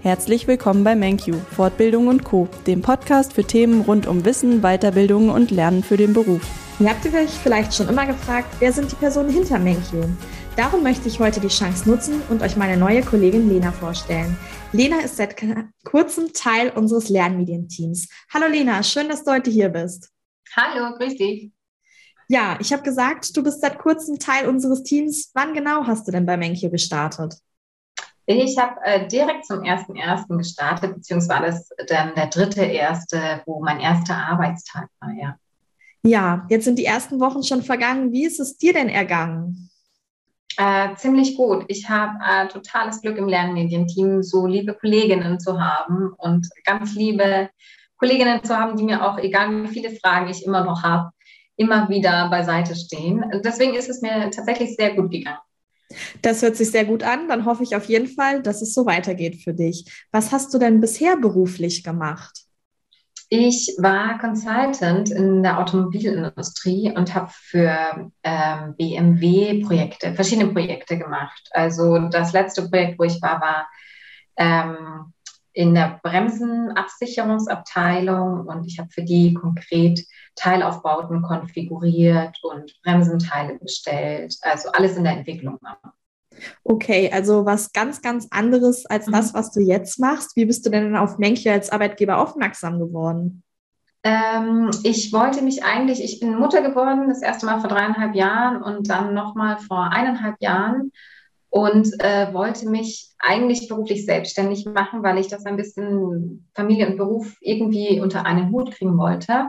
Herzlich willkommen bei MenQ, Fortbildung und Co., dem Podcast für Themen rund um Wissen, Weiterbildung und Lernen für den Beruf. Ihr habt euch vielleicht schon immer gefragt, wer sind die Personen hinter MenQ? Darum möchte ich heute die Chance nutzen und euch meine neue Kollegin Lena vorstellen. Lena ist seit kurzem Teil unseres Lernmedienteams. Hallo Lena, schön, dass du heute hier bist. Hallo, grüß dich. Ja, ich habe gesagt, du bist seit kurzem Teil unseres Teams. Wann genau hast du denn bei MenQ gestartet? Ich habe äh, direkt zum 1.1. gestartet, beziehungsweise dann der dritte erste, wo mein erster Arbeitstag war, ja. Ja, jetzt sind die ersten Wochen schon vergangen. Wie ist es dir denn ergangen? Äh, ziemlich gut. Ich habe äh, totales Glück im Lernmedienteam, so liebe Kolleginnen zu haben und ganz liebe Kolleginnen zu haben, die mir auch, egal wie viele Fragen ich immer noch habe, immer wieder beiseite stehen. Deswegen ist es mir tatsächlich sehr gut gegangen. Das hört sich sehr gut an. Dann hoffe ich auf jeden Fall, dass es so weitergeht für dich. Was hast du denn bisher beruflich gemacht? Ich war Consultant in der Automobilindustrie und habe für ähm, BMW Projekte, verschiedene Projekte gemacht. Also das letzte Projekt, wo ich war, war ähm, in der Bremsenabsicherungsabteilung und ich habe für die konkret Teilaufbauten konfiguriert und Bremsenteile bestellt. Also alles in der Entwicklung. Okay, also was ganz, ganz anderes als mhm. das, was du jetzt machst. Wie bist du denn auf Menke als Arbeitgeber aufmerksam geworden? Ähm, ich wollte mich eigentlich, ich bin Mutter geworden, das erste Mal vor dreieinhalb Jahren und dann nochmal vor eineinhalb Jahren und äh, wollte mich eigentlich beruflich selbstständig machen, weil ich das ein bisschen Familie und Beruf irgendwie unter einen Hut kriegen wollte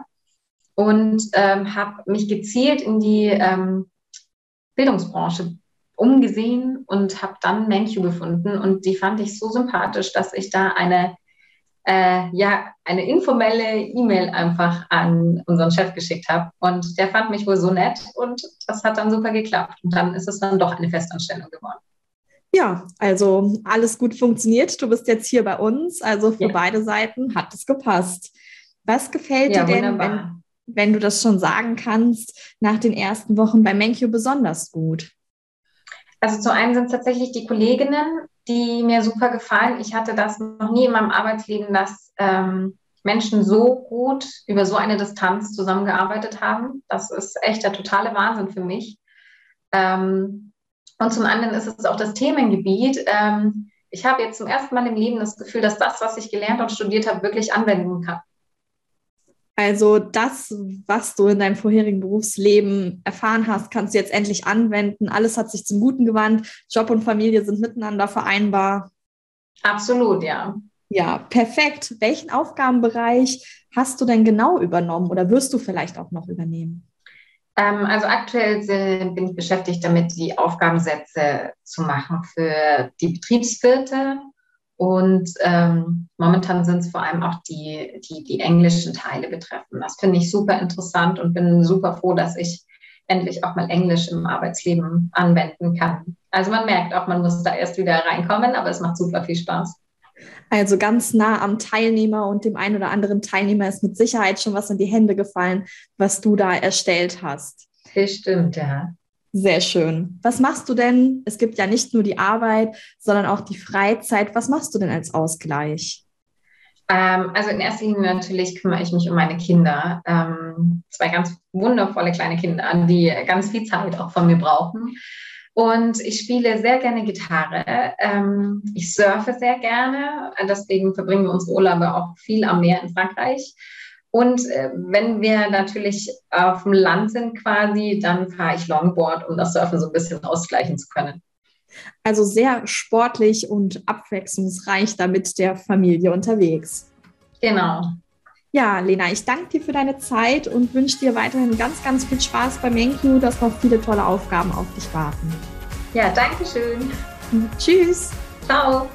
und ähm, habe mich gezielt in die ähm, Bildungsbranche umgesehen und habe dann Menkyu gefunden und die fand ich so sympathisch, dass ich da eine äh, ja eine informelle E-Mail einfach an unseren Chef geschickt habe und der fand mich wohl so nett und das hat dann super geklappt und dann ist es dann doch eine Festanstellung geworden. Ja, also alles gut funktioniert. Du bist jetzt hier bei uns, also für ja. beide Seiten hat es gepasst. Was gefällt ja, dir denn, wenn, wenn, du das schon sagen kannst, nach den ersten Wochen bei Menkyu besonders gut? Also zu einem sind es tatsächlich die Kolleginnen, die mir super gefallen. Ich hatte das noch nie in meinem Arbeitsleben, dass ähm, Menschen so gut über so eine Distanz zusammengearbeitet haben. Das ist echt der totale Wahnsinn für mich. Ähm, und zum anderen ist es auch das Themengebiet. Ähm, ich habe jetzt zum ersten Mal im Leben das Gefühl, dass das, was ich gelernt und studiert habe, wirklich anwenden kann. Also das, was du in deinem vorherigen Berufsleben erfahren hast, kannst du jetzt endlich anwenden. Alles hat sich zum Guten gewandt. Job und Familie sind miteinander vereinbar. Absolut, ja. Ja, perfekt. Welchen Aufgabenbereich hast du denn genau übernommen oder wirst du vielleicht auch noch übernehmen? Ähm, also aktuell bin ich beschäftigt damit, die Aufgabensätze zu machen für die Betriebswirte. Und ähm, momentan sind es vor allem auch die, die, die englischen Teile betreffen. Das finde ich super interessant und bin super froh, dass ich endlich auch mal Englisch im Arbeitsleben anwenden kann. Also man merkt auch, man muss da erst wieder reinkommen, aber es macht super viel Spaß. Also ganz nah am Teilnehmer und dem einen oder anderen Teilnehmer ist mit Sicherheit schon was in die Hände gefallen, was du da erstellt hast. Bestimmt, ja. Sehr schön. Was machst du denn? Es gibt ja nicht nur die Arbeit, sondern auch die Freizeit. Was machst du denn als Ausgleich? Ähm, also in erster Linie natürlich kümmere ich mich um meine Kinder. Ähm, zwei ganz wundervolle kleine Kinder, die ganz viel Zeit auch von mir brauchen. Und ich spiele sehr gerne Gitarre. Ähm, ich surfe sehr gerne. Deswegen verbringen wir unsere Urlaube auch viel am Meer in Frankreich. Und äh, wenn wir natürlich auf dem Land sind quasi, dann fahre ich Longboard, um das Surfen so ein bisschen ausgleichen zu können. Also sehr sportlich und abwechslungsreich da mit der Familie unterwegs. Genau. Ja, Lena, ich danke dir für deine Zeit und wünsche dir weiterhin ganz, ganz viel Spaß beim Menkyu, dass noch viele tolle Aufgaben auf dich warten. Ja, danke schön. Tschüss. Ciao.